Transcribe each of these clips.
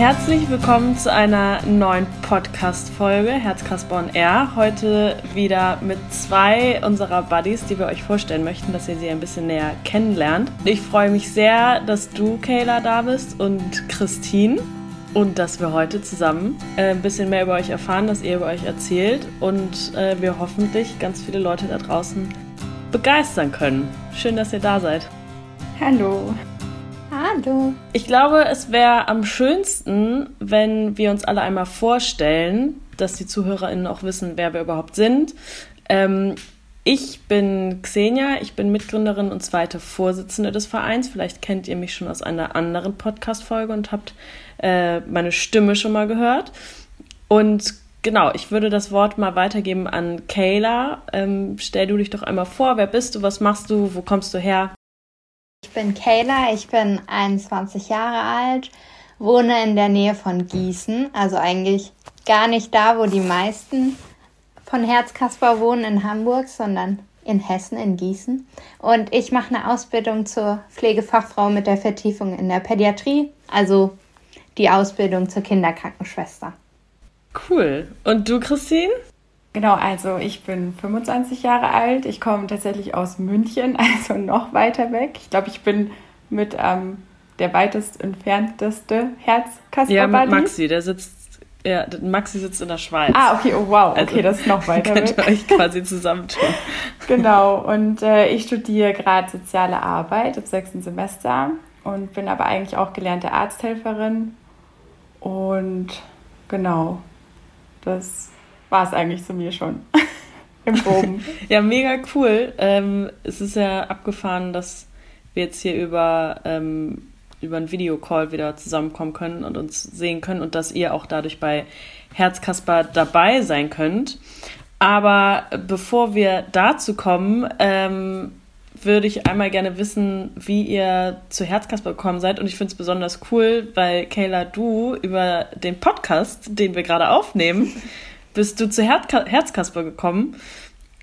herzlich willkommen zu einer neuen Podcast-Folge Herzkasper on Air. Heute wieder mit zwei unserer Buddies, die wir euch vorstellen möchten, dass ihr sie ein bisschen näher kennenlernt. Ich freue mich sehr, dass du, Kayla, da bist und Christine. Und dass wir heute zusammen äh, ein bisschen mehr über euch erfahren, dass ihr über euch erzählt und äh, wir hoffentlich ganz viele Leute da draußen begeistern können. Schön, dass ihr da seid. Hallo. Hallo. Ich glaube, es wäre am schönsten, wenn wir uns alle einmal vorstellen, dass die ZuhörerInnen auch wissen, wer wir überhaupt sind. Ähm, ich bin Xenia, ich bin Mitgründerin und zweite Vorsitzende des Vereins. Vielleicht kennt ihr mich schon aus einer anderen Podcast-Folge und habt äh, meine Stimme schon mal gehört. Und genau, ich würde das Wort mal weitergeben an Kayla. Ähm, stell du dich doch einmal vor, wer bist du, was machst du, wo kommst du her? Ich bin Kayla, ich bin 21 Jahre alt, wohne in der Nähe von Gießen, also eigentlich gar nicht da, wo die meisten von Herzkasper wohnen in Hamburg, sondern in Hessen, in Gießen. Und ich mache eine Ausbildung zur Pflegefachfrau mit der Vertiefung in der Pädiatrie, also die Ausbildung zur Kinderkrankenschwester. Cool. Und du, Christine? Genau, also ich bin 25 Jahre alt. Ich komme tatsächlich aus München, also noch weiter weg. Ich glaube, ich bin mit ähm, der weitest entfernteste Herzkasper Ja, mit Maxi, der sitzt ja, Maxi sitzt in der Schweiz. Ah, okay, oh wow, okay, also, das ist noch weiter könnt weg. Könnt ihr euch quasi zusammentun. genau, und äh, ich studiere gerade soziale Arbeit im sechsten Semester und bin aber eigentlich auch gelernte Arzthelferin. Und genau, das war es eigentlich zu mir schon. Im Groben. ja, mega cool. Ähm, es ist ja abgefahren, dass wir jetzt hier über, ähm, über einen Videocall wieder zusammenkommen können und uns sehen können und dass ihr auch dadurch bei Herzkasper dabei sein könnt. Aber bevor wir dazu kommen, ähm, würde ich einmal gerne wissen, wie ihr zu Herzkasper gekommen seid. Und ich finde es besonders cool, weil Kayla, du über den Podcast, den wir gerade aufnehmen, bist du zu Herzkasper gekommen.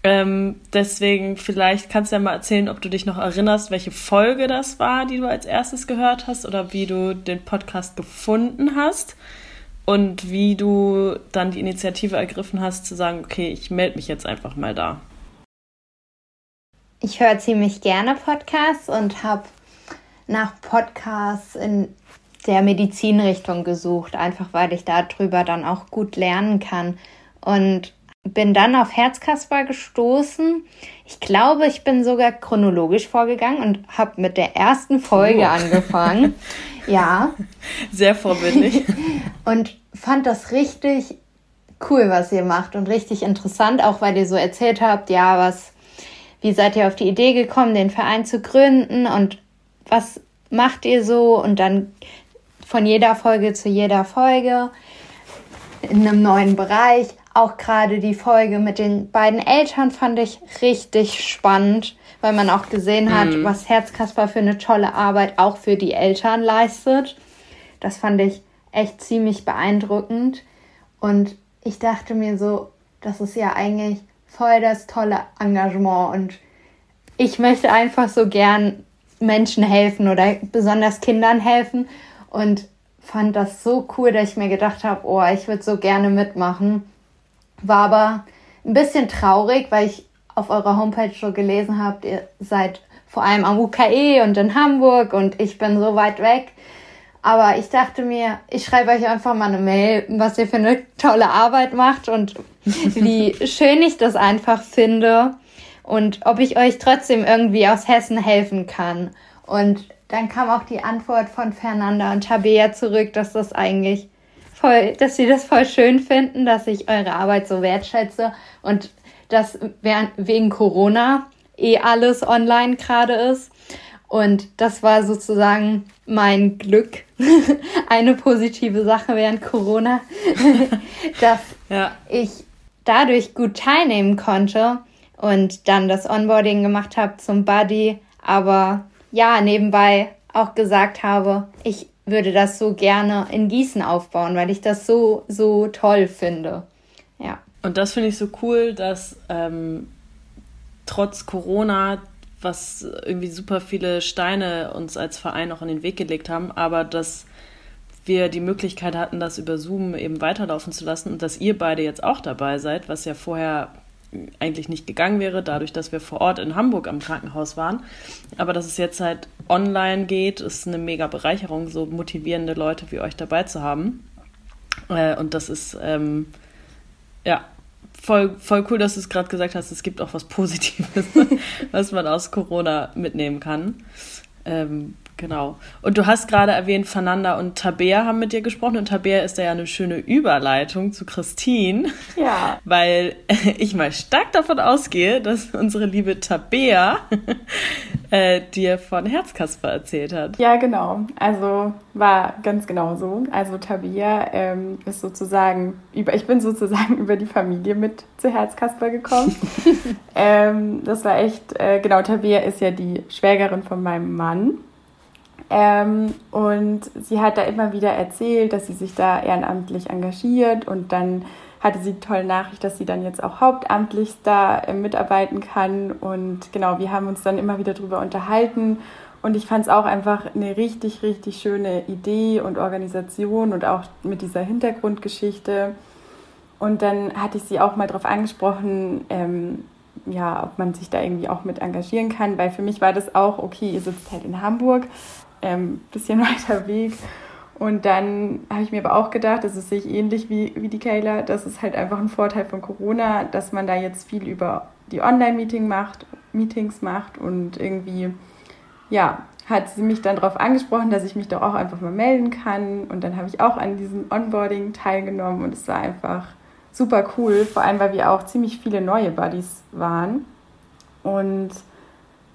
Ähm, deswegen, vielleicht kannst du ja mal erzählen, ob du dich noch erinnerst, welche Folge das war, die du als erstes gehört hast oder wie du den Podcast gefunden hast und wie du dann die Initiative ergriffen hast, zu sagen, okay, ich melde mich jetzt einfach mal da. Ich höre ziemlich gerne Podcasts und habe nach Podcasts in der Medizinrichtung gesucht, einfach weil ich darüber dann auch gut lernen kann. Und bin dann auf Herzkasper gestoßen. Ich glaube, ich bin sogar chronologisch vorgegangen und habe mit der ersten Folge oh. angefangen. ja. Sehr vorbildlich. und fand das richtig cool, was ihr macht und richtig interessant, auch weil ihr so erzählt habt, ja, was, wie seid ihr auf die Idee gekommen, den Verein zu gründen und was macht ihr so und dann von jeder Folge zu jeder Folge in einem neuen Bereich. Auch gerade die Folge mit den beiden Eltern fand ich richtig spannend, weil man auch gesehen hat, mhm. was Herzkasper für eine tolle Arbeit auch für die Eltern leistet. Das fand ich echt ziemlich beeindruckend. Und ich dachte mir so, das ist ja eigentlich voll das tolle Engagement und ich möchte einfach so gern Menschen helfen oder besonders Kindern helfen und fand das so cool, dass ich mir gedacht habe, oh, ich würde so gerne mitmachen. War aber ein bisschen traurig, weil ich auf eurer Homepage so gelesen habe, ihr seid vor allem am UKE und in Hamburg und ich bin so weit weg. Aber ich dachte mir, ich schreibe euch einfach mal eine Mail, was ihr für eine tolle Arbeit macht und wie schön ich das einfach finde und ob ich euch trotzdem irgendwie aus Hessen helfen kann. Und dann kam auch die Antwort von Fernanda und Tabea zurück, dass das eigentlich voll, dass sie das voll schön finden, dass ich eure Arbeit so wertschätze und dass während, wegen Corona eh alles online gerade ist. Und das war sozusagen mein Glück, eine positive Sache während Corona, dass ja. ich dadurch gut teilnehmen konnte und dann das Onboarding gemacht habe zum Buddy, aber ja, nebenbei auch gesagt habe, ich würde das so gerne in Gießen aufbauen, weil ich das so, so toll finde. Ja. Und das finde ich so cool, dass ähm, trotz Corona, was irgendwie super viele Steine uns als Verein auch in den Weg gelegt haben, aber dass wir die Möglichkeit hatten, das über Zoom eben weiterlaufen zu lassen und dass ihr beide jetzt auch dabei seid, was ja vorher eigentlich nicht gegangen wäre, dadurch, dass wir vor Ort in Hamburg am Krankenhaus waren. Aber dass es jetzt halt online geht, ist eine mega Bereicherung, so motivierende Leute wie euch dabei zu haben. Äh, und das ist, ähm, ja, voll, voll cool, dass du es gerade gesagt hast, es gibt auch was Positives, was man aus Corona mitnehmen kann. Ähm, Genau. Und du hast gerade erwähnt, Fernanda und Tabea haben mit dir gesprochen und Tabea ist da ja eine schöne Überleitung zu Christine. Ja. Weil ich mal stark davon ausgehe, dass unsere liebe Tabea äh, dir von Herzkasper erzählt hat. Ja, genau. Also war ganz genau so. Also Tabea ähm, ist sozusagen über, ich bin sozusagen über die Familie mit zu Herzkasper gekommen. ähm, das war echt, äh, genau, Tabea ist ja die Schwägerin von meinem Mann. Ähm, und sie hat da immer wieder erzählt, dass sie sich da ehrenamtlich engagiert und dann hatte sie die tolle Nachricht, dass sie dann jetzt auch hauptamtlich da äh, mitarbeiten kann. Und genau, wir haben uns dann immer wieder darüber unterhalten. Und ich fand es auch einfach eine richtig, richtig schöne Idee und Organisation und auch mit dieser Hintergrundgeschichte. Und dann hatte ich sie auch mal darauf angesprochen, ähm, ja, ob man sich da irgendwie auch mit engagieren kann, weil für mich war das auch, okay, ihr sitzt halt in Hamburg ähm, bisschen weiter Weg. Und dann habe ich mir aber auch gedacht, das ist sich ähnlich wie, wie die Kayla, das ist halt einfach ein Vorteil von Corona, dass man da jetzt viel über die Online-Meeting macht, Meetings macht und irgendwie, ja, hat sie mich dann darauf angesprochen, dass ich mich doch auch einfach mal melden kann. Und dann habe ich auch an diesem Onboarding teilgenommen und es war einfach super cool, vor allem weil wir auch ziemlich viele neue Buddies waren. Und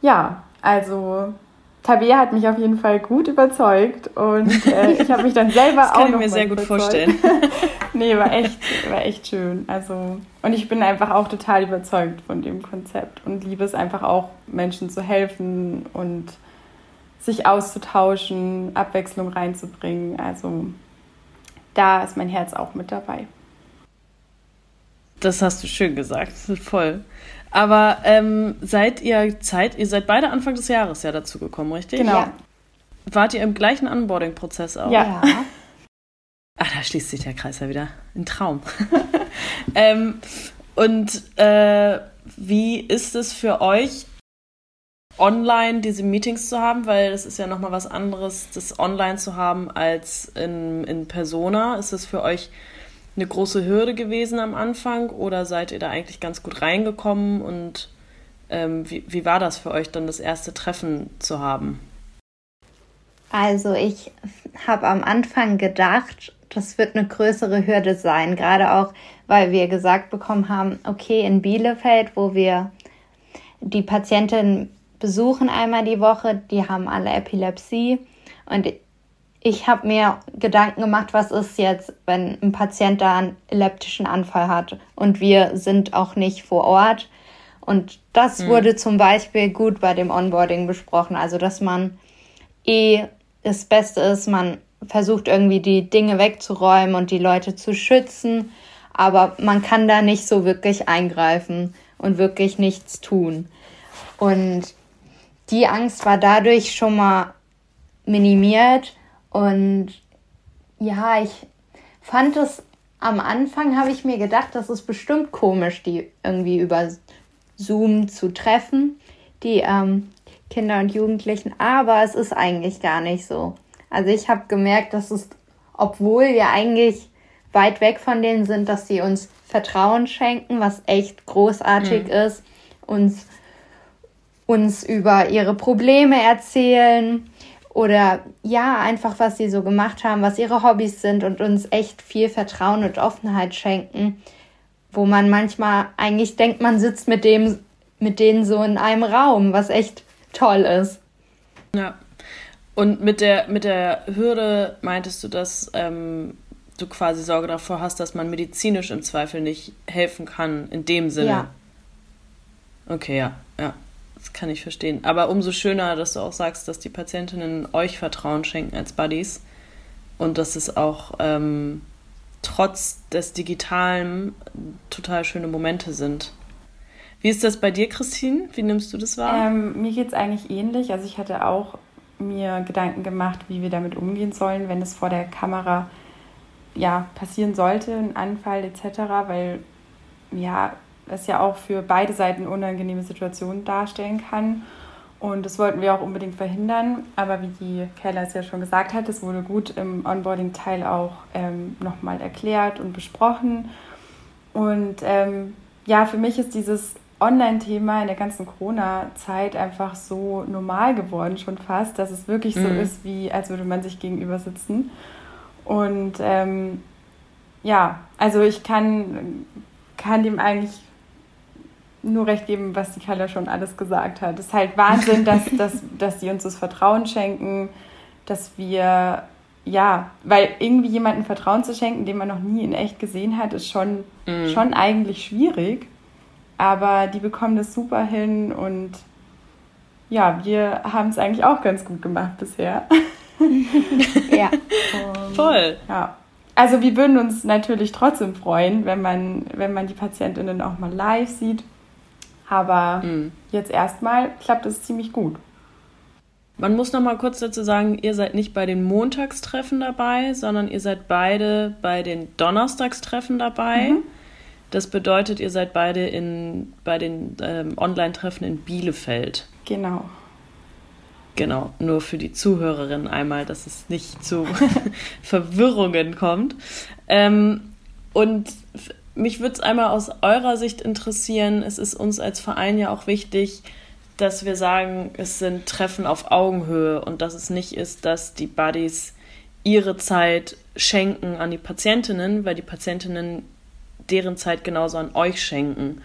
ja, also Tabea hat mich auf jeden Fall gut überzeugt und äh, ich habe mich dann selber das auch kann ich mir sehr gut vorstellen. nee, war echt, war echt schön. Also und ich bin einfach auch total überzeugt von dem Konzept und liebe es einfach auch Menschen zu helfen und sich auszutauschen, Abwechslung reinzubringen. Also da ist mein Herz auch mit dabei. Das hast du schön gesagt, voll. Aber ähm, seid ihr Zeit, ihr seid beide Anfang des Jahres ja dazu gekommen, richtig? Genau. Ja. Wart ihr im gleichen Onboarding-Prozess auch? Ja. Ah, da schließt sich der Kreis ja wieder. Ein Traum. ähm, und äh, wie ist es für euch, online diese Meetings zu haben? Weil das ist ja nochmal was anderes, das online zu haben als in, in Persona. Ist es für euch eine große Hürde gewesen am Anfang? Oder seid ihr da eigentlich ganz gut reingekommen? Und ähm, wie, wie war das für euch dann das erste Treffen zu haben? Also ich habe am Anfang gedacht, das wird eine größere Hürde sein, gerade auch, weil wir gesagt bekommen haben, okay, in Bielefeld, wo wir die Patientinnen besuchen einmal die Woche, die haben alle Epilepsie. Und ich habe mir Gedanken gemacht, was ist jetzt, wenn ein Patient da einen epileptischen Anfall hat und wir sind auch nicht vor Ort. Und das mhm. wurde zum Beispiel gut bei dem Onboarding besprochen. Also, dass man eh das Beste ist, man versucht irgendwie die Dinge wegzuräumen und die Leute zu schützen, aber man kann da nicht so wirklich eingreifen und wirklich nichts tun. Und die Angst war dadurch schon mal minimiert und ja, ich fand es am Anfang, habe ich mir gedacht, das ist bestimmt komisch, die irgendwie über Zoom zu treffen, die ähm, Kinder und Jugendlichen. Aber es ist eigentlich gar nicht so. Also ich habe gemerkt, dass es, obwohl wir eigentlich weit weg von denen sind, dass sie uns Vertrauen schenken, was echt großartig mhm. ist, uns, uns über ihre Probleme erzählen oder ja, einfach was sie so gemacht haben, was ihre Hobbys sind und uns echt viel Vertrauen und Offenheit schenken, wo man manchmal eigentlich denkt, man sitzt mit dem mit denen so in einem Raum, was echt toll ist. Ja. Und mit der mit der Hürde meintest du, dass ähm, du quasi Sorge davor hast, dass man medizinisch im Zweifel nicht helfen kann in dem Sinne. Ja. Okay, ja, ja. Das kann ich verstehen. Aber umso schöner, dass du auch sagst, dass die Patientinnen euch Vertrauen schenken als Buddies und dass es auch ähm, trotz des Digitalen total schöne Momente sind. Wie ist das bei dir, Christine? Wie nimmst du das wahr? Ähm, mir geht es eigentlich ähnlich. Also ich hatte auch mir Gedanken gemacht, wie wir damit umgehen sollen, wenn es vor der Kamera ja, passieren sollte, ein Anfall etc., weil ja, es ja auch für beide Seiten unangenehme Situationen darstellen kann. Und das wollten wir auch unbedingt verhindern. Aber wie die Keller es ja schon gesagt hat, es wurde gut im Onboarding-Teil auch ähm, nochmal erklärt und besprochen. Und ähm, ja, für mich ist dieses Online-Thema in der ganzen Corona-Zeit einfach so normal geworden, schon fast, dass es wirklich mhm. so ist, wie als würde man sich gegenüber sitzen. Und ähm, ja, also ich kann, kann dem eigentlich nur recht geben, was die Kalle schon alles gesagt hat. Es ist halt Wahnsinn, dass, dass, dass die uns das Vertrauen schenken, dass wir, ja, weil irgendwie jemandem Vertrauen zu schenken, den man noch nie in echt gesehen hat, ist schon, mhm. schon eigentlich schwierig. Aber die bekommen das super hin und ja, wir haben es eigentlich auch ganz gut gemacht bisher. ja. Um, Voll. Ja. Also wir würden uns natürlich trotzdem freuen, wenn man, wenn man die Patientinnen auch mal live sieht. Aber mhm. jetzt erstmal klappt es ziemlich gut. Man muss noch mal kurz dazu sagen, ihr seid nicht bei den Montagstreffen dabei, sondern ihr seid beide bei den Donnerstagstreffen dabei. Mhm. Das bedeutet, ihr seid beide in, bei den ähm, Online-Treffen in Bielefeld. Genau. Genau, nur für die Zuhörerinnen einmal, dass es nicht zu Verwirrungen kommt. Ähm, und mich würde es einmal aus eurer Sicht interessieren. Es ist uns als Verein ja auch wichtig, dass wir sagen, es sind Treffen auf Augenhöhe und dass es nicht ist, dass die Buddies ihre Zeit schenken an die Patientinnen, weil die Patientinnen deren Zeit genauso an euch schenken.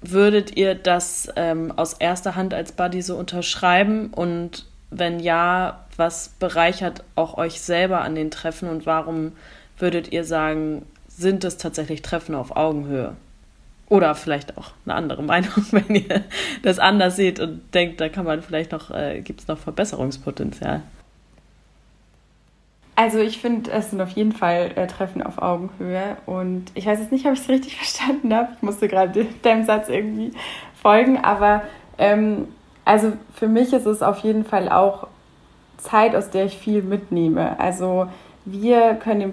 Würdet ihr das ähm, aus erster Hand als Buddy so unterschreiben? Und wenn ja, was bereichert auch euch selber an den Treffen und warum würdet ihr sagen, sind es tatsächlich Treffen auf Augenhöhe? Oder vielleicht auch eine andere Meinung, wenn ihr das anders seht und denkt, da kann man vielleicht noch, äh, gibt es noch Verbesserungspotenzial. Also ich finde, es sind auf jeden Fall äh, Treffen auf Augenhöhe und ich weiß jetzt nicht, ob ich es richtig verstanden habe. Ich musste gerade deinem Satz irgendwie folgen, aber ähm, also für mich ist es auf jeden Fall auch Zeit, aus der ich viel mitnehme. Also wir können den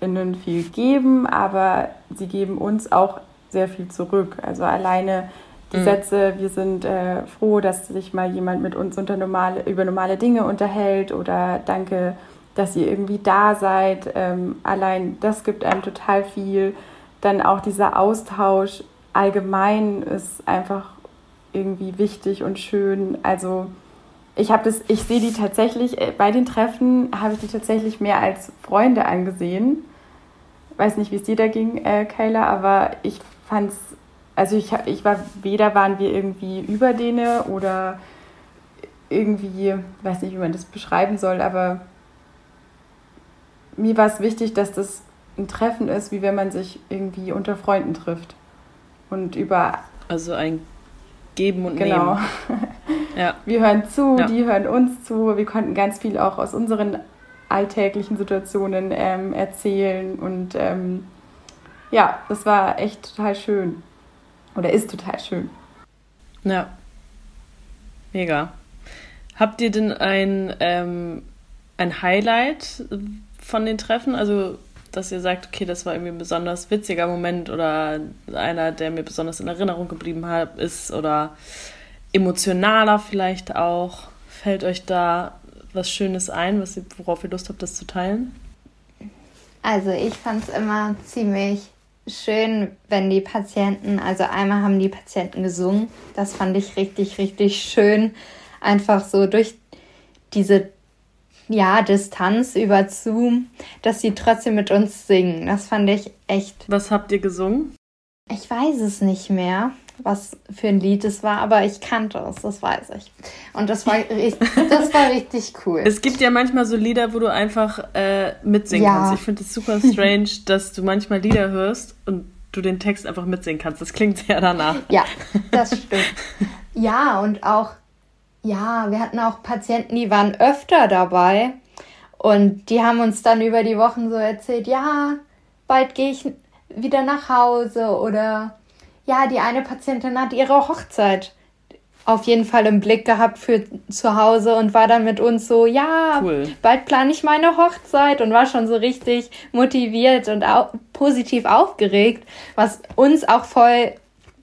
PatientInnen viel geben, aber sie geben uns auch sehr viel zurück. Also alleine die mhm. Sätze, wir sind äh, froh, dass sich mal jemand mit uns unter normale, über normale Dinge unterhält oder danke dass ihr irgendwie da seid. Ähm, allein das gibt einem total viel. Dann auch dieser Austausch allgemein ist einfach irgendwie wichtig und schön. Also ich habe das, ich sehe die tatsächlich, äh, bei den Treffen habe ich die tatsächlich mehr als Freunde angesehen. Weiß nicht, wie es dir da ging, äh, Kayla, aber ich fand es, also ich, ich war, weder waren wir irgendwie über denen oder irgendwie, weiß nicht, wie man das beschreiben soll, aber mir war es wichtig, dass das ein Treffen ist, wie wenn man sich irgendwie unter Freunden trifft. Und über. Also ein Geben und genau. Nehmen. ja. Wir hören zu, ja. die hören uns zu. Wir konnten ganz viel auch aus unseren alltäglichen Situationen ähm, erzählen. Und ähm, ja, das war echt total schön. Oder ist total schön. Ja. Mega. Habt ihr denn ein, ähm, ein Highlight, von den Treffen? Also, dass ihr sagt, okay, das war irgendwie ein besonders witziger Moment oder einer, der mir besonders in Erinnerung geblieben hat, ist oder emotionaler vielleicht auch. Fällt euch da was Schönes ein, was ihr, worauf ihr Lust habt, das zu teilen? Also ich fand es immer ziemlich schön, wenn die Patienten, also einmal haben die Patienten gesungen, das fand ich richtig, richtig schön, einfach so durch diese ja, Distanz über Zoom, dass sie trotzdem mit uns singen. Das fand ich echt. Was habt ihr gesungen? Ich weiß es nicht mehr, was für ein Lied es war, aber ich kannte es, das weiß ich. Und das war, das war richtig cool. Es gibt ja manchmal so Lieder, wo du einfach äh, mitsingen ja. kannst. Ich finde es super strange, dass du manchmal Lieder hörst und du den Text einfach mitsingen kannst. Das klingt sehr danach. Ja, das stimmt. Ja, und auch ja, wir hatten auch Patienten, die waren öfter dabei und die haben uns dann über die Wochen so erzählt, ja, bald gehe ich wieder nach Hause oder ja, die eine Patientin hat ihre Hochzeit auf jeden Fall im Blick gehabt für zu Hause und war dann mit uns so, ja, cool. bald plane ich meine Hochzeit und war schon so richtig motiviert und au positiv aufgeregt, was uns auch voll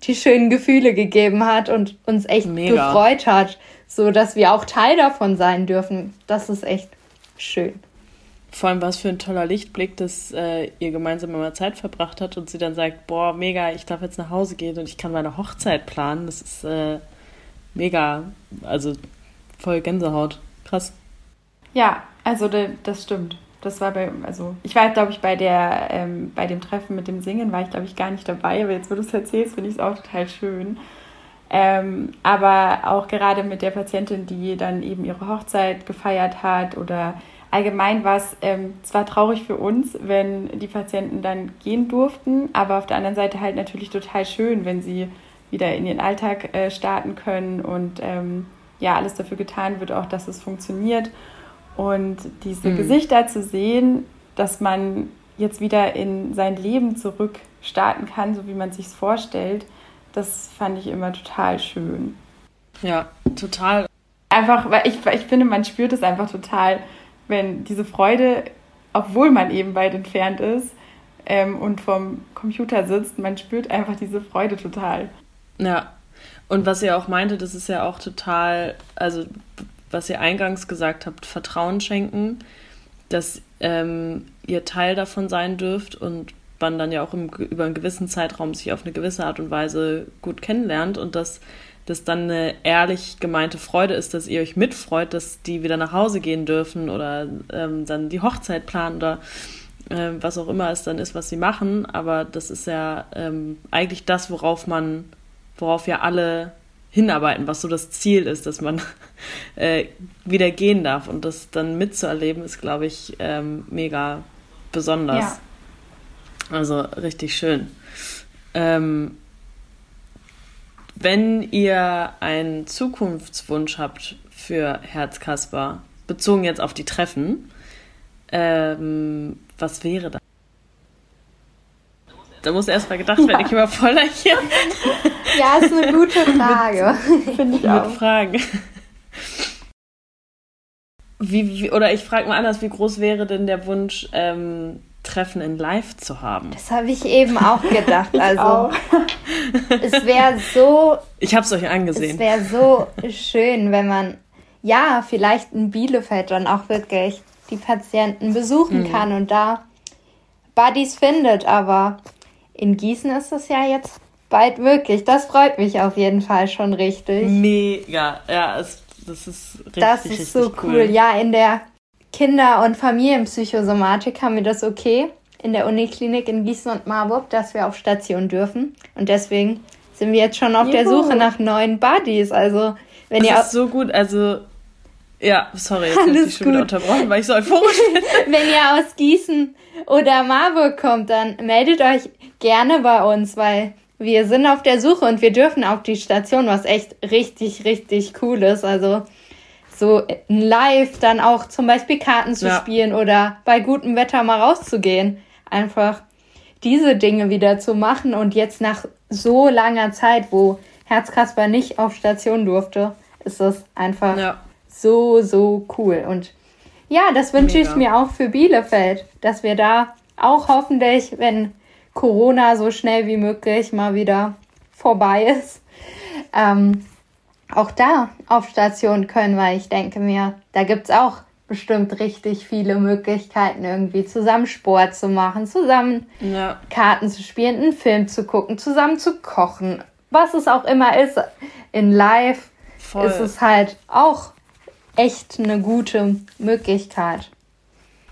die schönen Gefühle gegeben hat und uns echt Mega. gefreut hat, so dass wir auch Teil davon sein dürfen. Das ist echt schön. Vor allem was für ein toller Lichtblick, dass äh, ihr gemeinsam immer Zeit verbracht habt und sie dann sagt, boah, mega, ich darf jetzt nach Hause gehen und ich kann meine Hochzeit planen. Das ist äh, mega, also voll Gänsehaut. Krass. Ja, also das stimmt. Das war bei, also ich war, glaube ich, bei der, ähm, bei dem Treffen mit dem Singen war ich, glaube ich, gar nicht dabei, aber jetzt, wo du es erzählst, finde ich es auch total schön. Ähm, aber auch gerade mit der Patientin, die dann eben ihre Hochzeit gefeiert hat oder allgemein war es ähm, zwar traurig für uns, wenn die Patienten dann gehen durften, aber auf der anderen Seite halt natürlich total schön, wenn sie wieder in ihren Alltag äh, starten können und ähm, ja, alles dafür getan wird, auch dass es funktioniert. Und diese mhm. Gesichter zu sehen, dass man jetzt wieder in sein Leben zurück starten kann, so wie man sich vorstellt, das fand ich immer total schön. Ja, total. Einfach, weil ich, ich finde, man spürt es einfach total, wenn diese Freude, obwohl man eben weit entfernt ist ähm, und vom Computer sitzt, man spürt einfach diese Freude total. Ja. Und was ihr auch meinte, das ist ja auch total, also was ihr eingangs gesagt habt, Vertrauen schenken, dass ähm, ihr Teil davon sein dürft und man dann ja auch im, über einen gewissen Zeitraum sich auf eine gewisse Art und Weise gut kennenlernt und dass das dann eine ehrlich gemeinte Freude ist, dass ihr euch mitfreut, dass die wieder nach Hause gehen dürfen oder ähm, dann die Hochzeit planen oder äh, was auch immer es dann ist, was sie machen. Aber das ist ja ähm, eigentlich das, worauf man worauf ja alle hinarbeiten, was so das Ziel ist, dass man äh, wieder gehen darf. Und das dann mitzuerleben, ist, glaube ich, ähm, mega besonders. Ja. Also richtig schön. Ähm, wenn ihr einen Zukunftswunsch habt für Herzkasper, bezogen jetzt auf die Treffen, ähm, was wäre das? Da muss erst mal gedacht werden, ich immer voller hier. Ja, ist eine gute Frage. Finde ich Mit auch. Fragen. Wie, wie, oder ich frage mal anders, wie groß wäre denn der Wunsch, ähm, Treffen in Live zu haben? Das habe ich eben auch gedacht. Also auch. es wäre so. Ich habe es euch angesehen. Es wäre so schön, wenn man ja vielleicht in Bielefeld dann auch wirklich die Patienten besuchen mhm. kann und da Buddies findet. Aber in Gießen ist es ja jetzt bald möglich. Das freut mich auf jeden Fall schon richtig. Mega, ja, es, das ist richtig, Das ist so cool. cool. Ja, in der Kinder- und Familienpsychosomatik haben wir das okay in der Uniklinik in Gießen und Marburg, dass wir auf Station dürfen. Und deswegen sind wir jetzt schon auf Juhu. der Suche nach neuen Buddies. Also, wenn das ihr. ist so gut, also. Ja, sorry, jetzt habe ich schon wieder unterbrochen, weil ich so euphorisch bin. wenn ihr aus Gießen oder Marburg kommt, dann meldet euch gerne bei uns, weil wir sind auf der Suche und wir dürfen auf die Station, was echt richtig, richtig cool ist. Also so live dann auch zum Beispiel Karten zu ja. spielen oder bei gutem Wetter mal rauszugehen. Einfach diese Dinge wieder zu machen und jetzt nach so langer Zeit, wo Herzkasper nicht auf Station durfte, ist das einfach ja. so, so cool. Und ja, das wünsche ich mir auch für Bielefeld, dass wir da auch hoffentlich, wenn Corona so schnell wie möglich mal wieder vorbei ist, ähm, auch da auf Station können, weil ich denke mir, da gibt es auch bestimmt richtig viele Möglichkeiten, irgendwie zusammen Sport zu machen, zusammen ja. Karten zu spielen, einen Film zu gucken, zusammen zu kochen, was es auch immer ist. In Live Voll. ist es halt auch echt eine gute Möglichkeit.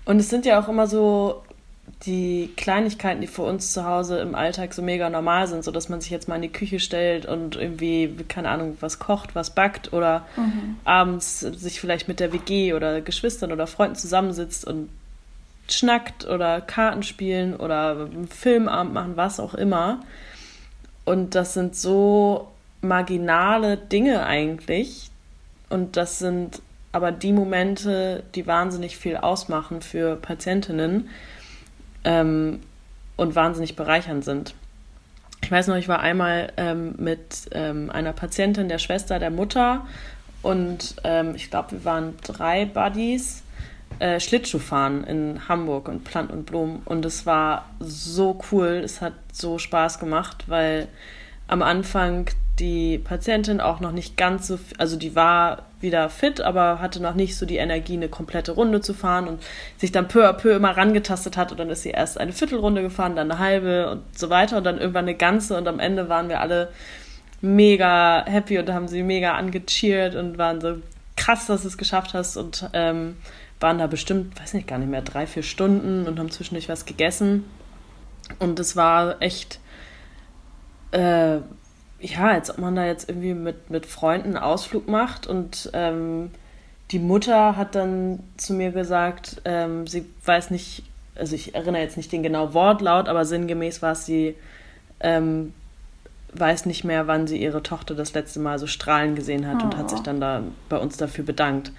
Und es sind ja auch immer so die Kleinigkeiten, die für uns zu Hause im Alltag so mega normal sind, so dass man sich jetzt mal in die Küche stellt und irgendwie, keine Ahnung, was kocht, was backt oder mhm. abends sich vielleicht mit der WG oder Geschwistern oder Freunden zusammensitzt und schnackt oder Karten spielen oder einen Filmabend machen, was auch immer. Und das sind so marginale Dinge eigentlich. Und das sind aber die Momente, die wahnsinnig viel ausmachen für Patientinnen ähm, und wahnsinnig bereichernd sind. Ich weiß noch, ich war einmal ähm, mit ähm, einer Patientin, der Schwester, der Mutter und ähm, ich glaube, wir waren drei Buddies äh, Schlittschuh fahren in Hamburg und Plant und Blumen und es war so cool, es hat so Spaß gemacht, weil am Anfang die Patientin auch noch nicht ganz so, also die war wieder fit, aber hatte noch nicht so die Energie, eine komplette Runde zu fahren und sich dann peu à peu immer rangetastet hat und dann ist sie erst eine Viertelrunde gefahren, dann eine halbe und so weiter und dann irgendwann eine ganze und am Ende waren wir alle mega happy und haben sie mega angecheert und waren so krass, dass du es geschafft hast und ähm, waren da bestimmt, weiß nicht, gar nicht mehr, drei, vier Stunden und haben zwischendurch was gegessen. Und es war echt äh, ja, als ob man da jetzt irgendwie mit, mit Freunden einen Ausflug macht und ähm, die Mutter hat dann zu mir gesagt, ähm, sie weiß nicht, also ich erinnere jetzt nicht den genauen Wortlaut, aber sinngemäß war es, sie ähm, weiß nicht mehr, wann sie ihre Tochter das letzte Mal so strahlen gesehen hat oh. und hat sich oh. dann da bei uns dafür bedankt.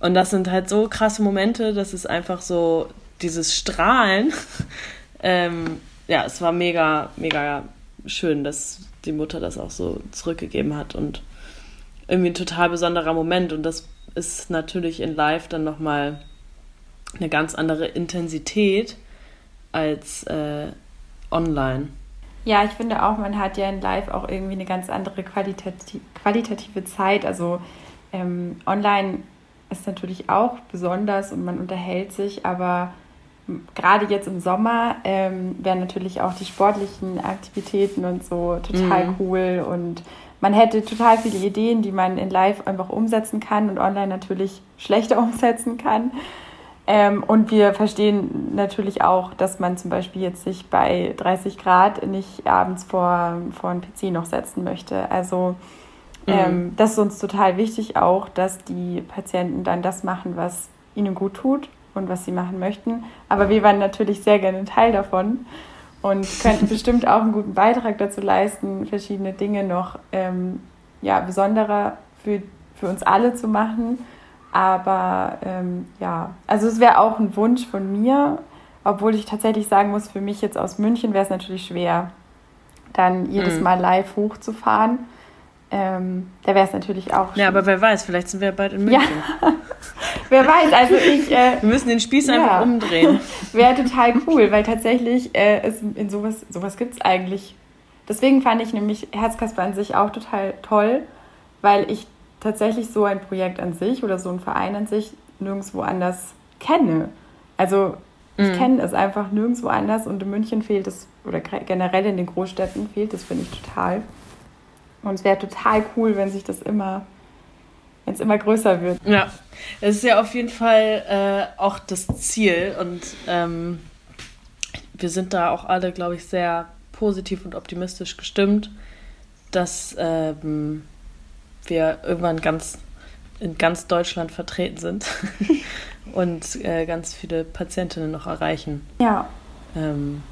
Und das sind halt so krasse Momente, das ist einfach so dieses Strahlen. ähm, ja, es war mega, mega schön, dass die Mutter das auch so zurückgegeben hat und irgendwie ein total besonderer Moment und das ist natürlich in Live dann nochmal eine ganz andere Intensität als äh, online. Ja, ich finde auch, man hat ja in Live auch irgendwie eine ganz andere qualitati qualitative Zeit. Also ähm, online ist natürlich auch besonders und man unterhält sich, aber gerade jetzt im Sommer ähm, wären natürlich auch die sportlichen Aktivitäten und so total mhm. cool und man hätte total viele Ideen, die man in Live einfach umsetzen kann und online natürlich schlechter umsetzen kann. Ähm, und wir verstehen natürlich auch, dass man zum Beispiel jetzt sich bei 30 Grad nicht abends vor, vor einen PC noch setzen möchte. Also mhm. ähm, das ist uns total wichtig auch, dass die Patienten dann das machen, was ihnen gut tut und was sie machen möchten. Aber wir waren natürlich sehr gerne Teil davon und könnten bestimmt auch einen guten Beitrag dazu leisten, verschiedene Dinge noch ähm, ja, besonderer für, für uns alle zu machen. Aber ähm, ja, also es wäre auch ein Wunsch von mir, obwohl ich tatsächlich sagen muss, für mich jetzt aus München wäre es natürlich schwer, dann jedes mhm. Mal live hochzufahren. Ähm, da wäre es natürlich auch. Ja, aber wer weiß, vielleicht sind wir bald in München. Ja. Wer weiß, also ich. Äh, wir müssen den Spieß ja. einfach umdrehen. wäre total cool, weil tatsächlich äh, ist in sowas, sowas gibt es eigentlich. Deswegen fand ich nämlich Herzkasper an sich auch total toll, weil ich tatsächlich so ein Projekt an sich oder so ein Verein an sich nirgendwo anders kenne. Also ich mhm. kenne es einfach nirgendwo anders und in München fehlt es, oder generell in den Großstädten fehlt es, finde ich, total. Und es wäre total cool, wenn sich das immer, wenn es immer größer wird. Ja, es ist ja auf jeden Fall äh, auch das Ziel und ähm, wir sind da auch alle, glaube ich, sehr positiv und optimistisch gestimmt, dass ähm, wir irgendwann ganz in ganz Deutschland vertreten sind und äh, ganz viele Patientinnen noch erreichen. Ja. Ähm,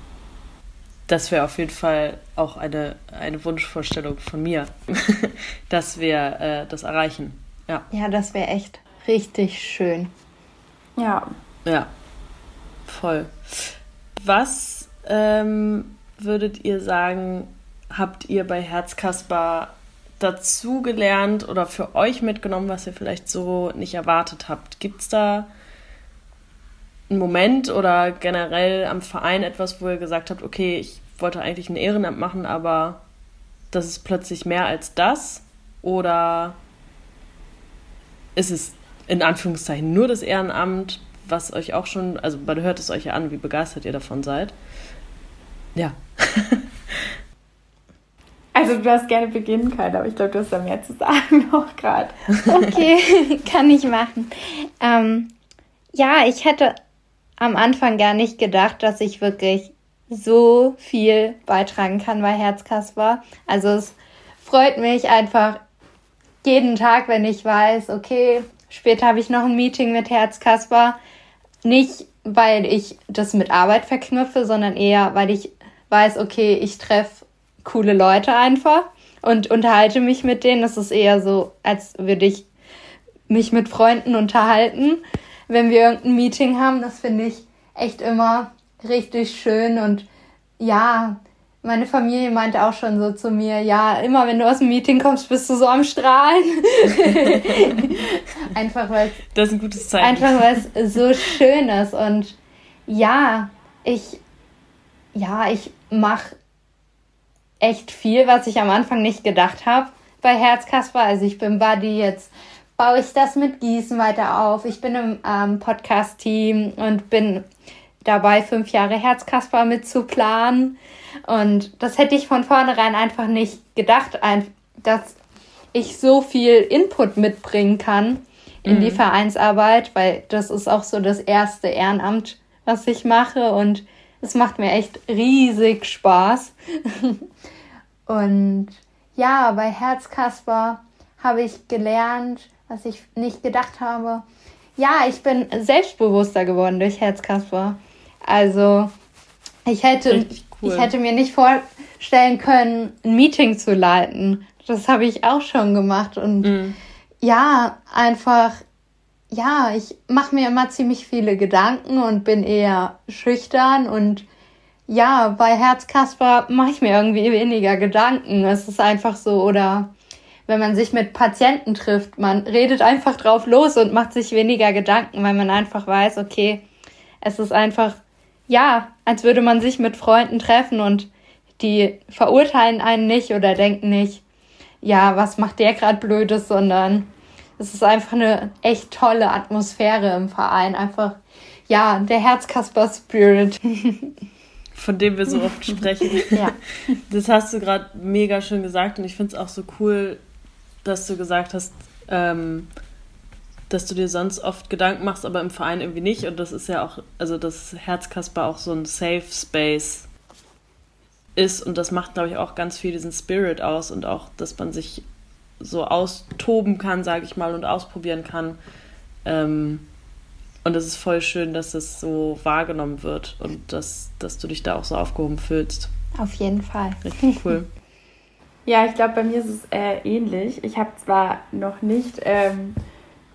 das wäre auf jeden Fall auch eine, eine Wunschvorstellung von mir, dass wir äh, das erreichen. Ja, ja das wäre echt richtig schön. Ja. Ja, voll. Was ähm, würdet ihr sagen, habt ihr bei Herzkasper dazu gelernt oder für euch mitgenommen, was ihr vielleicht so nicht erwartet habt? Gibt es da einen Moment oder generell am Verein etwas, wo ihr gesagt habt, okay, ich wollte eigentlich ein Ehrenamt machen, aber das ist plötzlich mehr als das? Oder ist es in Anführungszeichen nur das Ehrenamt, was euch auch schon, also man hört es euch ja an, wie begeistert ihr davon seid? Ja. Also du hast gerne beginnen können, aber ich glaube, du hast da mehr zu sagen noch gerade. Okay, kann ich machen. Ähm, ja, ich hätte am Anfang gar nicht gedacht, dass ich wirklich so viel beitragen kann bei Herzkasper. Also es freut mich einfach jeden Tag, wenn ich weiß, okay, später habe ich noch ein Meeting mit Herzkasper. Nicht, weil ich das mit Arbeit verknüpfe, sondern eher, weil ich weiß, okay, ich treffe coole Leute einfach und unterhalte mich mit denen. Das ist eher so, als würde ich mich mit Freunden unterhalten, wenn wir irgendein Meeting haben. Das finde ich echt immer richtig schön und ja, meine Familie meinte auch schon so zu mir, ja, immer wenn du aus dem Meeting kommst, bist du so am Strahlen. einfach weil Das ist ein gutes Zeichen. Einfach weil es so schön ist. Und ja, ich, ja, ich mache echt viel, was ich am Anfang nicht gedacht habe bei Herzkasper. Also ich bin Buddy, jetzt baue ich das mit Gießen weiter auf. Ich bin im ähm, Podcast-Team und bin dabei, fünf Jahre Herzkasper mitzuplanen. Und das hätte ich von vornherein einfach nicht gedacht, dass ich so viel Input mitbringen kann in mhm. die Vereinsarbeit, weil das ist auch so das erste Ehrenamt, was ich mache und es macht mir echt riesig Spaß. und ja, bei Herzkasper habe ich gelernt, was ich nicht gedacht habe. Ja, ich bin selbstbewusster geworden durch Herzkasper. Also ich hätte, cool. ich hätte mir nicht vorstellen können, ein Meeting zu leiten. Das habe ich auch schon gemacht. Und mm. ja, einfach, ja, ich mache mir immer ziemlich viele Gedanken und bin eher schüchtern. Und ja, bei Herzkasper mache ich mir irgendwie weniger Gedanken. Es ist einfach so, oder wenn man sich mit Patienten trifft, man redet einfach drauf los und macht sich weniger Gedanken, weil man einfach weiß, okay, es ist einfach ja, als würde man sich mit Freunden treffen und die verurteilen einen nicht oder denken nicht, ja, was macht der gerade Blödes, sondern es ist einfach eine echt tolle Atmosphäre im Verein. Einfach, ja, der Herzkasper-Spirit. Von dem wir so oft sprechen. ja. Das hast du gerade mega schön gesagt und ich finde es auch so cool, dass du gesagt hast, ähm, dass du dir sonst oft Gedanken machst, aber im Verein irgendwie nicht. Und das ist ja auch, also das Herzkasper auch so ein Safe Space ist. Und das macht, glaube ich, auch ganz viel diesen Spirit aus und auch, dass man sich so austoben kann, sage ich mal, und ausprobieren kann. Ähm, und es ist voll schön, dass das so wahrgenommen wird und dass, dass du dich da auch so aufgehoben fühlst. Auf jeden Fall. Richtig cool. ja, ich glaube, bei mir ist es äh, ähnlich. Ich habe zwar noch nicht ähm,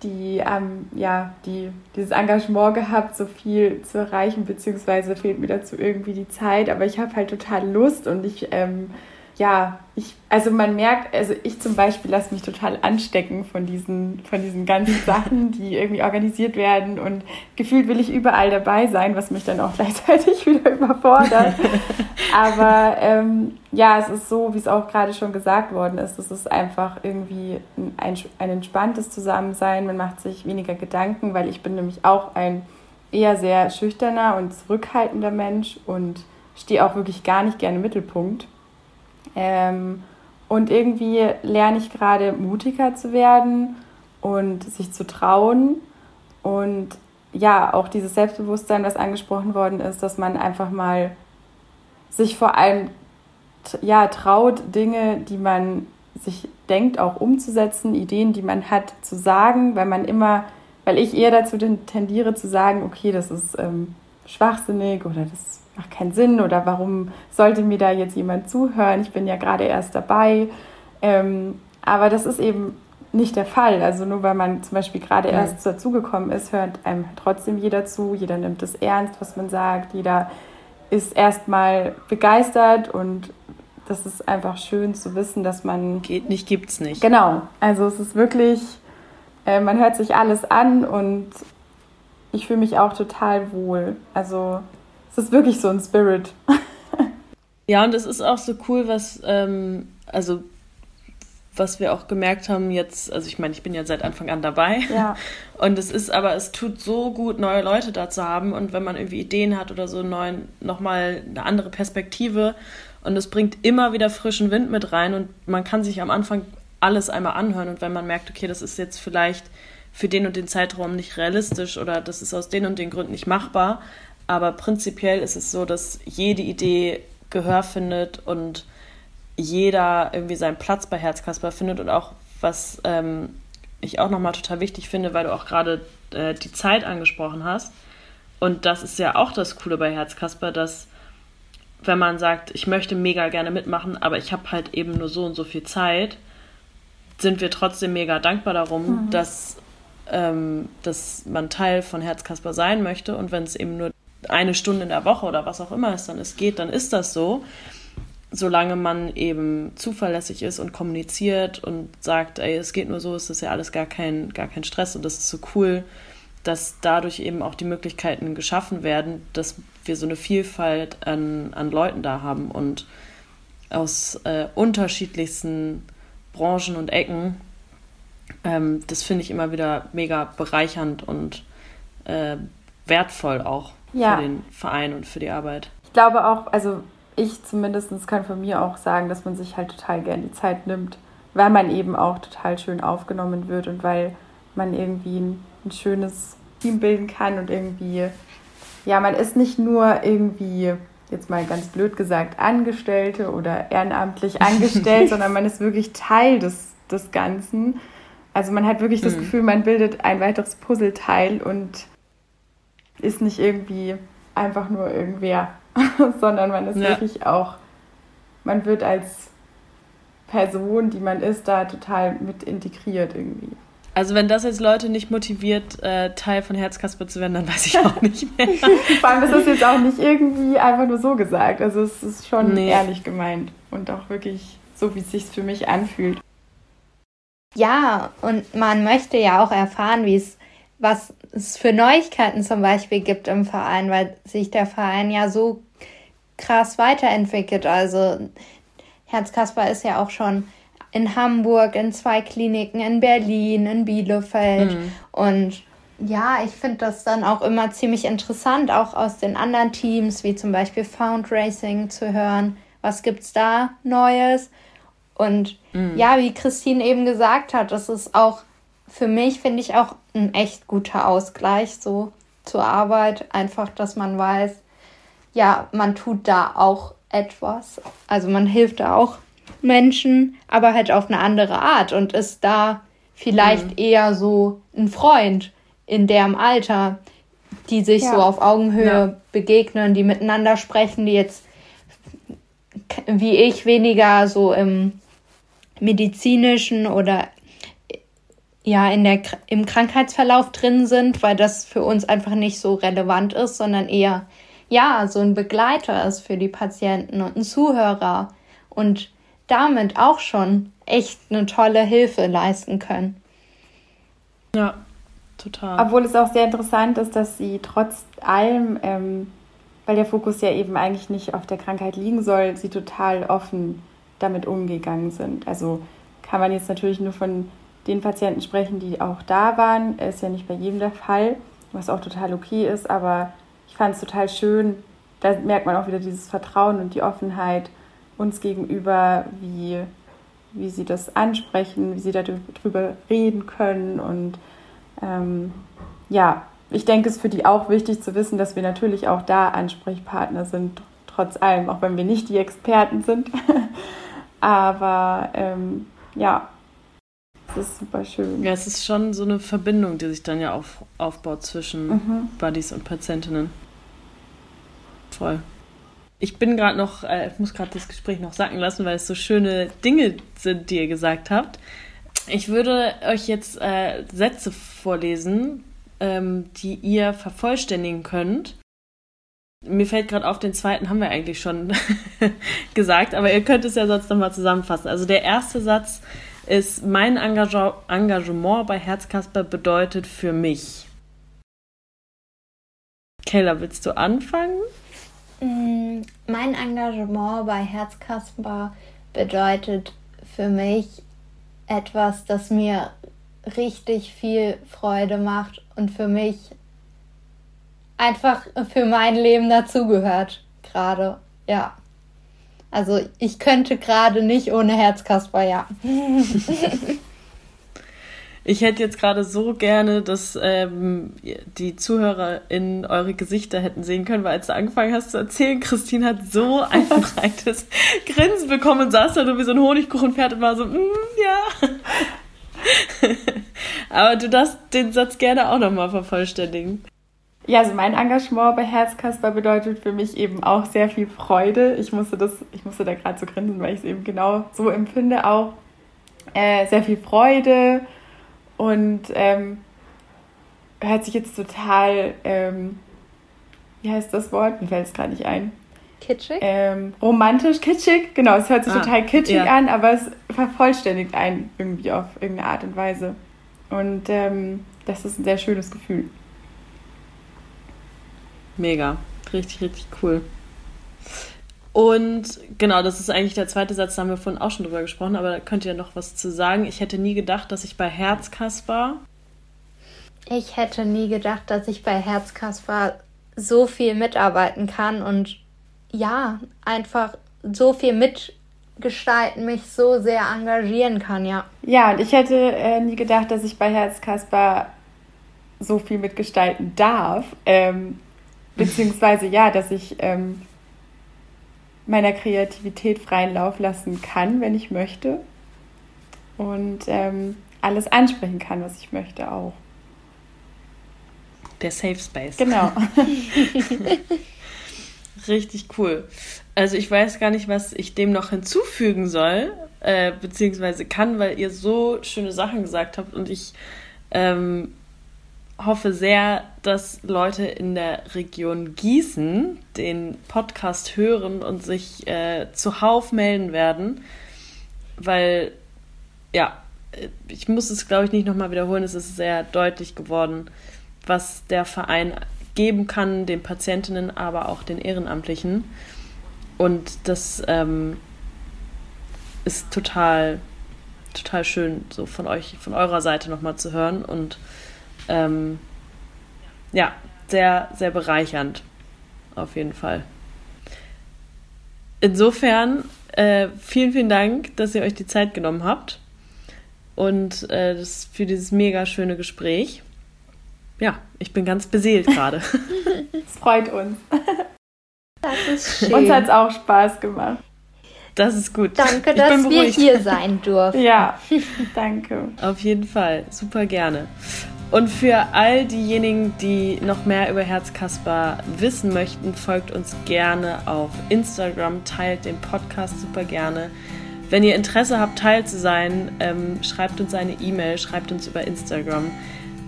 die, ähm, ja, die, dieses Engagement gehabt, so viel zu erreichen, beziehungsweise fehlt mir dazu irgendwie die Zeit, aber ich habe halt total Lust und ich ähm, ja, ich, also man merkt, also ich zum Beispiel lasse mich total anstecken von diesen, von diesen ganzen Sachen, die irgendwie organisiert werden und gefühlt will ich überall dabei sein, was mich dann auch gleichzeitig wieder überfordert. Aber ähm, ja, es ist so, wie es auch gerade schon gesagt worden ist, es ist einfach irgendwie ein, ein entspanntes Zusammensein, man macht sich weniger Gedanken, weil ich bin nämlich auch ein eher sehr schüchterner und zurückhaltender Mensch und stehe auch wirklich gar nicht gerne im Mittelpunkt. Ähm, und irgendwie lerne ich gerade mutiger zu werden und sich zu trauen. Und ja, auch dieses Selbstbewusstsein, was angesprochen worden ist, dass man einfach mal sich vor allem ja, traut, Dinge, die man sich denkt, auch umzusetzen, Ideen, die man hat, zu sagen, weil man immer, weil ich eher dazu tendiere zu sagen, okay, das ist ähm, schwachsinnig oder das macht keinen Sinn oder warum sollte mir da jetzt jemand zuhören? Ich bin ja gerade erst dabei. Ähm, aber das ist eben nicht der Fall. Also nur weil man zum Beispiel gerade ja. erst dazugekommen ist, hört einem trotzdem jeder zu, jeder nimmt es ernst, was man sagt, jeder ist erstmal begeistert und das ist einfach schön zu wissen, dass man. Geht nicht, gibt's nicht. Genau. Also es ist wirklich, äh, man hört sich alles an und ich fühle mich auch total wohl. Also es ist wirklich so ein Spirit. ja, und es ist auch so cool, was, ähm, also was wir auch gemerkt haben jetzt, also ich meine, ich bin ja seit Anfang an dabei. Ja. Und es ist aber, es tut so gut, neue Leute da zu haben. Und wenn man irgendwie Ideen hat oder so neuen, nochmal eine andere Perspektive. Und es bringt immer wieder frischen Wind mit rein. Und man kann sich am Anfang alles einmal anhören. Und wenn man merkt, okay, das ist jetzt vielleicht für den und den Zeitraum nicht realistisch oder das ist aus den und den Gründen nicht machbar, aber prinzipiell ist es so, dass jede Idee Gehör findet und jeder irgendwie seinen Platz bei Herzkasper findet und auch was ähm, ich auch nochmal total wichtig finde, weil du auch gerade äh, die Zeit angesprochen hast. Und das ist ja auch das Coole bei Herzkasper, dass wenn man sagt, ich möchte mega gerne mitmachen, aber ich habe halt eben nur so und so viel Zeit, sind wir trotzdem mega dankbar darum, mhm. dass, ähm, dass man Teil von Herzkasper sein möchte. Und wenn es eben nur eine Stunde in der Woche oder was auch immer es dann ist, geht, dann ist das so. solange man eben zuverlässig ist und kommuniziert und sagt, ey, es geht nur so, ist das ja alles gar kein, gar kein Stress und das ist so cool, dass dadurch eben auch die Möglichkeiten geschaffen werden, dass wir so eine Vielfalt an, an Leuten da haben und aus äh, unterschiedlichsten Branchen und Ecken. Ähm, das finde ich immer wieder mega bereichernd und äh, wertvoll auch ja. für den Verein und für die Arbeit. Ich glaube auch, also ich zumindest kann von mir auch sagen, dass man sich halt total gern die Zeit nimmt, weil man eben auch total schön aufgenommen wird und weil man irgendwie ein, ein schönes Team bilden kann und irgendwie, ja, man ist nicht nur irgendwie, jetzt mal ganz blöd gesagt, Angestellte oder ehrenamtlich angestellt, sondern man ist wirklich Teil des, des Ganzen. Also man hat wirklich das mhm. Gefühl, man bildet ein weiteres Puzzleteil und ist nicht irgendwie einfach nur irgendwer, sondern man ist ja. wirklich auch, man wird als Person, die man ist, da total mit integriert irgendwie. Also wenn das jetzt Leute nicht motiviert, äh, Teil von Herzkasper zu werden, dann weiß ich auch nicht mehr. Vor allem ist das jetzt auch nicht irgendwie einfach nur so gesagt. Also es ist schon nee. ehrlich gemeint und auch wirklich so, wie es sich für mich anfühlt. Ja, und man möchte ja auch erfahren, wie es, was es für Neuigkeiten zum Beispiel gibt im Verein, weil sich der Verein ja so krass weiterentwickelt. Also Herzkasper ist ja auch schon in Hamburg, in zwei Kliniken, in Berlin, in Bielefeld. Mhm. Und ja, ich finde das dann auch immer ziemlich interessant, auch aus den anderen Teams, wie zum Beispiel Found Racing, zu hören, was gibt's da Neues. Und mhm. ja, wie Christine eben gesagt hat, das ist auch für mich, finde ich, auch ein echt guter Ausgleich so zur Arbeit. Einfach, dass man weiß, ja, man tut da auch etwas. Also man hilft da auch Menschen, aber halt auf eine andere Art und ist da vielleicht mhm. eher so ein Freund in deren Alter, die sich ja. so auf Augenhöhe ja. begegnen, die miteinander sprechen, die jetzt wie ich weniger so im medizinischen oder ja in der im Krankheitsverlauf drin sind, weil das für uns einfach nicht so relevant ist, sondern eher ja so ein Begleiter ist für die Patienten und ein Zuhörer und damit auch schon echt eine tolle Hilfe leisten können. Ja, total. Obwohl es auch sehr interessant ist, dass sie trotz allem, ähm, weil der Fokus ja eben eigentlich nicht auf der Krankheit liegen soll, sie total offen damit umgegangen sind. Also kann man jetzt natürlich nur von den Patienten sprechen, die auch da waren. Ist ja nicht bei jedem der Fall, was auch total okay ist, aber ich fand es total schön. Da merkt man auch wieder dieses Vertrauen und die Offenheit uns gegenüber, wie, wie sie das ansprechen, wie sie darüber reden können. Und ähm, ja, ich denke, es ist für die auch wichtig zu wissen, dass wir natürlich auch da Ansprechpartner sind, trotz allem, auch wenn wir nicht die Experten sind. Aber ähm, ja, es ist super schön. Ja, es ist schon so eine Verbindung, die sich dann ja auf, aufbaut zwischen mhm. Buddies und Patientinnen. Voll. Ich bin gerade noch, äh, ich muss gerade das Gespräch noch sacken lassen, weil es so schöne Dinge sind, die ihr gesagt habt. Ich würde euch jetzt äh, Sätze vorlesen, ähm, die ihr vervollständigen könnt. Mir fällt gerade auf, den zweiten haben wir eigentlich schon gesagt, aber ihr könnt es ja sonst nochmal zusammenfassen. Also der erste Satz ist, mein Engage Engagement bei Herzkasper bedeutet für mich. Kayla, willst du anfangen? Mm, mein Engagement bei Herzkasper bedeutet für mich etwas, das mir richtig viel Freude macht und für mich einfach für mein Leben dazugehört gerade. Ja. Also ich könnte gerade nicht ohne Herzkasper, ja. Ich hätte jetzt gerade so gerne, dass ähm, die Zuhörer in eure Gesichter hätten sehen können, weil als du angefangen hast zu erzählen, Christine hat so ein breites Grinsen bekommen und saß da nur wie so ein Honigkuchenpferd und war so, mm, ja. Aber du darfst den Satz gerne auch nochmal vervollständigen. Ja, also mein Engagement bei Herzkasper bedeutet für mich eben auch sehr viel Freude. Ich musste das, ich musste da gerade so grinsen, weil ich es eben genau so empfinde auch. Äh, sehr viel Freude, und ähm, hört sich jetzt total, ähm, wie heißt das Wort? Mir fällt es gerade nicht ein. Kitschig? Ähm, romantisch, kitschig, genau, es hört sich ah, total kitschig ja. an, aber es vervollständigt einen irgendwie auf irgendeine Art und Weise. Und ähm, das ist ein sehr schönes Gefühl. Mega, richtig, richtig cool. Und genau, das ist eigentlich der zweite Satz, da haben wir vorhin auch schon drüber gesprochen, aber da könnt ihr noch was zu sagen. Ich hätte nie gedacht, dass ich bei Herzkasper. Ich hätte nie gedacht, dass ich bei Herzkasper so viel mitarbeiten kann und ja, einfach so viel mitgestalten, mich so sehr engagieren kann, ja. Ja, und ich hätte äh, nie gedacht, dass ich bei Herzkasper so viel mitgestalten darf. Ähm, beziehungsweise ja, dass ich ähm, meiner Kreativität freien Lauf lassen kann, wenn ich möchte. Und ähm, alles ansprechen kann, was ich möchte auch. Der Safe Space. Genau. Richtig cool. Also ich weiß gar nicht, was ich dem noch hinzufügen soll, äh, beziehungsweise kann, weil ihr so schöne Sachen gesagt habt und ich ähm, hoffe sehr, dass Leute in der Region Gießen den Podcast hören und sich äh, zuhauf melden werden, weil ja, ich muss es glaube ich nicht nochmal wiederholen, es ist sehr deutlich geworden, was der Verein geben kann, den Patientinnen, aber auch den Ehrenamtlichen. Und das ähm, ist total, total schön, so von euch, von eurer Seite nochmal zu hören. Und ähm, ja, sehr, sehr bereichernd. Auf jeden Fall. Insofern, äh, vielen, vielen Dank, dass ihr euch die Zeit genommen habt und äh, das, für dieses mega schöne Gespräch. Ja, ich bin ganz beseelt gerade. Es freut uns. Das ist schön. Uns hat es auch Spaß gemacht. Das ist gut. Danke, dass wir hier sein durften. Ja, danke. Auf jeden Fall, super gerne. Und für all diejenigen, die noch mehr über Herzkasper wissen möchten, folgt uns gerne auf Instagram, teilt den Podcast super gerne. Wenn ihr Interesse habt, Teil zu sein, ähm, schreibt uns eine E-Mail, schreibt uns über Instagram.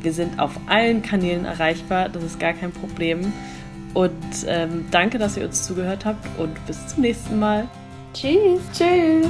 Wir sind auf allen Kanälen erreichbar, das ist gar kein Problem. Und ähm, danke, dass ihr uns zugehört habt und bis zum nächsten Mal. Tschüss. Tschüss.